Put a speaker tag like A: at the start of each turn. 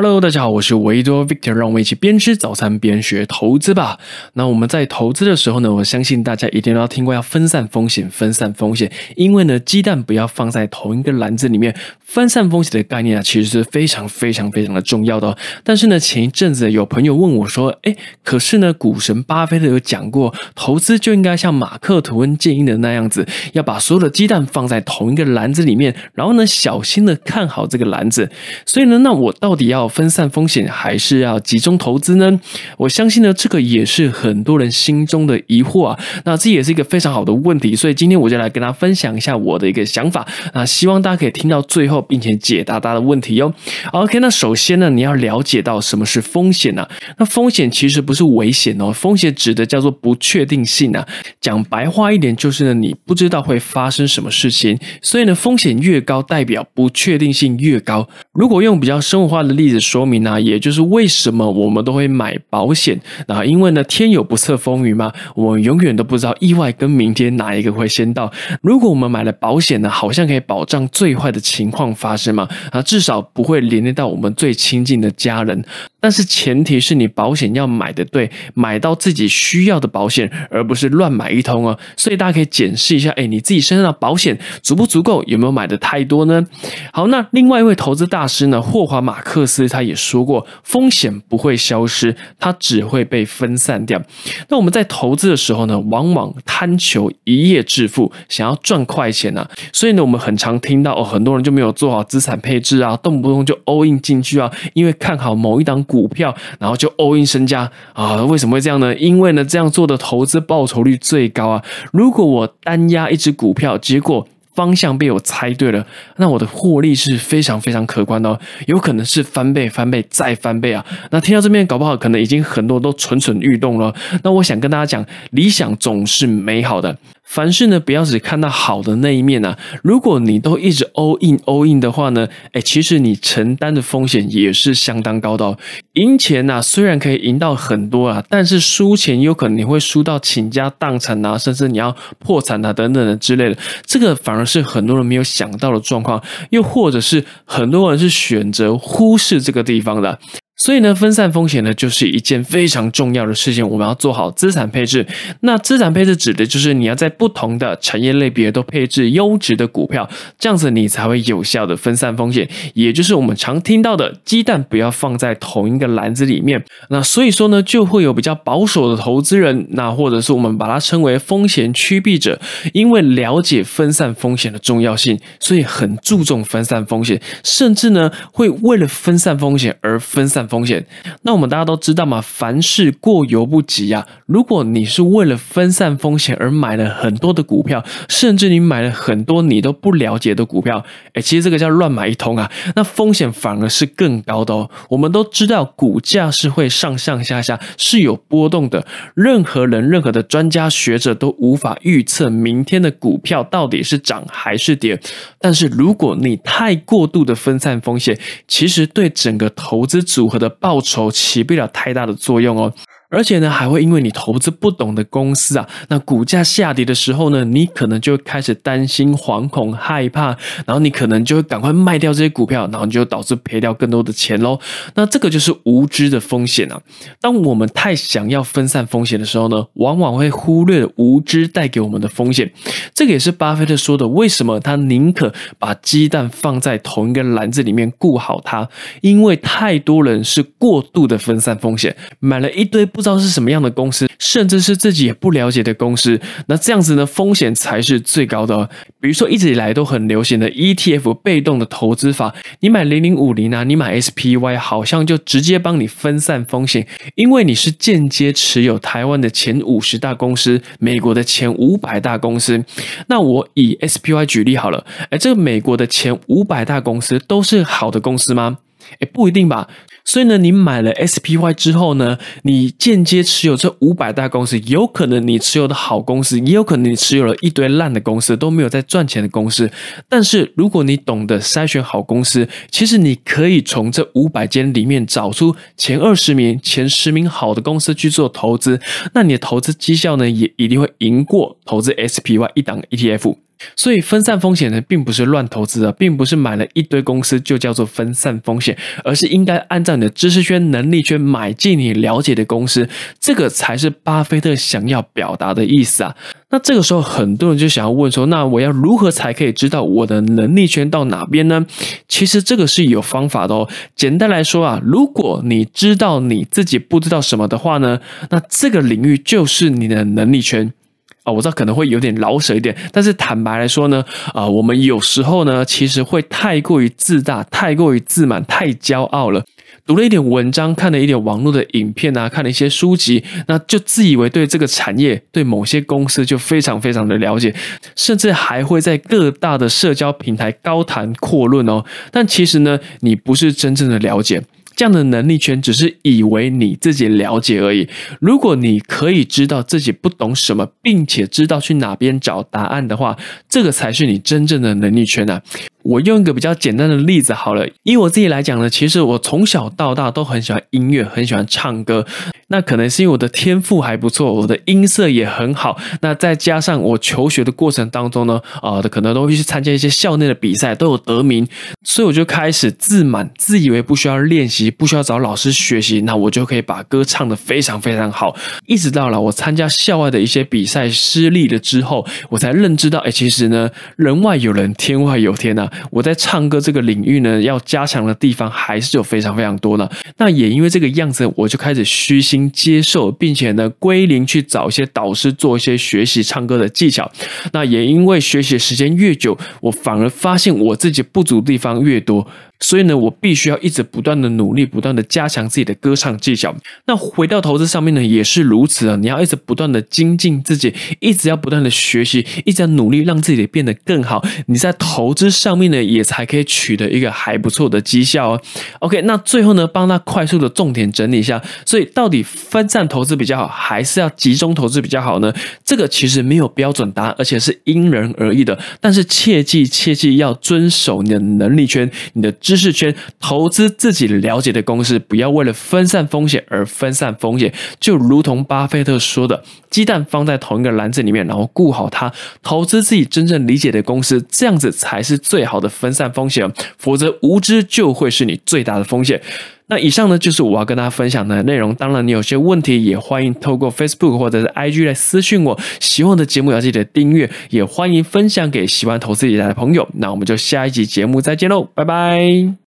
A: Hello，大家好，我是维多 Victor，让我们一起边吃早餐边学投资吧。那我们在投资的时候呢，我相信大家一定都要听过要分散风险，分散风险，因为呢，鸡蛋不要放在同一个篮子里面。分散风险的概念啊，其实是非常非常非常的重要的。但是呢，前一阵子有朋友问我说：“哎，可是呢，股神巴菲特有讲过，投资就应该像马克吐温建议的那样子，要把所有的鸡蛋放在同一个篮子里面，然后呢，小心的看好这个篮子。所以呢，那我到底要？”分散风险还是要集中投资呢？我相信呢，这个也是很多人心中的疑惑啊。那这也是一个非常好的问题，所以今天我就来跟大家分享一下我的一个想法。那希望大家可以听到最后，并且解答大家的问题哟。OK，那首先呢，你要了解到什么是风险呢？那风险其实不是危险哦，风险指的叫做不确定性啊。讲白话一点，就是呢，你不知道会发生什么事情，所以呢，风险越高，代表不确定性越高。如果用比较生活化的例子。说明呢，也就是为什么我们都会买保险啊？因为呢，天有不测风云嘛，我们永远都不知道意外跟明天哪一个会先到。如果我们买了保险呢，好像可以保障最坏的情况发生嘛？啊，至少不会连累到我们最亲近的家人。但是前提是你保险要买的对，买到自己需要的保险，而不是乱买一通哦。所以大家可以检视一下，哎，你自己身上的保险足不足够？有没有买的太多呢？好，那另外一位投资大师呢，霍华马克思思他也说过，风险不会消失，它只会被分散掉。那我们在投资的时候呢，往往贪求一夜致富，想要赚快钱啊。所以呢，我们很常听到哦，很多人就没有做好资产配置啊，动不动就 all in 进去啊，因为看好某一档。股票，然后就 all in 身家啊？为什么会这样呢？因为呢，这样做的投资报酬率最高啊。如果我单压一只股票，结果方向被我猜对了，那我的获利是非常非常可观的，哦有可能是翻倍、翻倍再翻倍啊。那听到这边，搞不好可能已经很多都蠢蠢欲动了。那我想跟大家讲，理想总是美好的。凡事呢，不要只看到好的那一面啊。如果你都一直 all in all in 的话呢，哎，其实你承担的风险也是相当高的。赢钱呐，虽然可以赢到很多啊，但是输钱有可能你会输到倾家荡产啊，甚至你要破产啊等等的之类的。这个反而是很多人没有想到的状况，又或者是很多人是选择忽视这个地方的。所以呢，分散风险呢，就是一件非常重要的事情。我们要做好资产配置。那资产配置指的就是你要在不同的产业类别都配置优质的股票，这样子你才会有效的分散风险。也就是我们常听到的，鸡蛋不要放在同一个篮子里面。那所以说呢，就会有比较保守的投资人，那或者是我们把它称为风险趋避者，因为了解分散风险的重要性，所以很注重分散风险，甚至呢会为了分散风险而分散。风风险，那我们大家都知道嘛，凡事过犹不及啊。如果你是为了分散风险而买了很多的股票，甚至你买了很多你都不了解的股票，哎，其实这个叫乱买一通啊。那风险反而是更高的哦。我们都知道，股价是会上上下下，是有波动的。任何人、任何的专家学者都无法预测明天的股票到底是涨还是跌。但是如果你太过度的分散风险，其实对整个投资组合。的报酬起不了太大的作用哦。而且呢，还会因为你投资不懂的公司啊，那股价下跌的时候呢，你可能就开始担心、惶恐、害怕，然后你可能就会赶快卖掉这些股票，然后你就导致赔掉更多的钱喽。那这个就是无知的风险啊！当我们太想要分散风险的时候呢，往往会忽略无知带给我们的风险。这个也是巴菲特说的，为什么他宁可把鸡蛋放在同一个篮子里面顾好它？因为太多人是过度的分散风险，买了一堆。不知道是什么样的公司，甚至是自己也不了解的公司，那这样子呢，风险才是最高的。比如说一直以来都很流行的 ETF 被动的投资法，你买零零五零啊，你买 SPY，好像就直接帮你分散风险，因为你是间接持有台湾的前五十大公司，美国的前五百大公司。那我以 SPY 举例好了，哎，这个美国的前五百大公司都是好的公司吗？哎，不一定吧。所以呢，你买了 SPY 之后呢，你间接持有这五百大公司，有可能你持有的好公司，也有可能你持有了一堆烂的公司，都没有在赚钱的公司。但是如果你懂得筛选好公司，其实你可以从这五百间里面找出前二十名、前十名好的公司去做投资，那你的投资绩效呢，也一定会赢过投资 SPY 一档 ETF。所以分散风险呢，并不是乱投资啊，并不是买了一堆公司就叫做分散风险，而是应该按照你的知识圈、能力圈买进你了解的公司，这个才是巴菲特想要表达的意思啊。那这个时候，很多人就想要问说，那我要如何才可以知道我的能力圈到哪边呢？其实这个是有方法的哦。简单来说啊，如果你知道你自己不知道什么的话呢，那这个领域就是你的能力圈。啊，我知道可能会有点老舍一点，但是坦白来说呢，啊，我们有时候呢，其实会太过于自大，太过于自满，太骄傲了。读了一点文章，看了一点网络的影片啊，看了一些书籍，那就自以为对这个产业、对某些公司就非常非常的了解，甚至还会在各大的社交平台高谈阔论哦。但其实呢，你不是真正的了解。这样的能力圈只是以为你自己了解而已。如果你可以知道自己不懂什么，并且知道去哪边找答案的话，这个才是你真正的能力圈啊！我用一个比较简单的例子好了，以我自己来讲呢，其实我从小到大都很喜欢音乐，很喜欢唱歌。那可能是因为我的天赋还不错，我的音色也很好。那再加上我求学的过程当中呢，啊，可能都会去参加一些校内的比赛，都有得名，所以我就开始自满，自以为不需要练习，不需要找老师学习，那我就可以把歌唱得非常非常好。一直到了我参加校外的一些比赛失利了之后，我才认知到，哎，其实呢，人外有人，天外有天呐。我在唱歌这个领域呢，要加强的地方还是有非常非常多的。那也因为这个样子，我就开始虚心。接受，并且呢，归零去找一些导师做一些学习唱歌的技巧。那也因为学习时间越久，我反而发现我自己不足的地方越多。所以呢，我必须要一直不断的努力，不断的加强自己的歌唱技巧。那回到投资上面呢，也是如此啊。你要一直不断的精进自己，一直要不断的学习，一直要努力让自己变得更好。你在投资上面呢，也才可以取得一个还不错的绩效哦。OK，那最后呢，帮他快速的重点整理一下。所以到底分散投资比较好，还是要集中投资比较好呢？这个其实没有标准答案，而且是因人而异的。但是切记切记要遵守你的能力圈，你的。知识圈投资自己了解的公司，不要为了分散风险而分散风险。就如同巴菲特说的，鸡蛋放在同一个篮子里面，然后顾好它，投资自己真正理解的公司，这样子才是最好的分散风险。否则，无知就会是你最大的风险。那以上呢，就是我要跟大家分享的内容。当然，你有些问题也欢迎透过 Facebook 或者是 IG 来私讯我。喜欢的节目要记得订阅，也欢迎分享给喜欢投资理财的朋友。那我们就下一集节目再见喽，拜拜。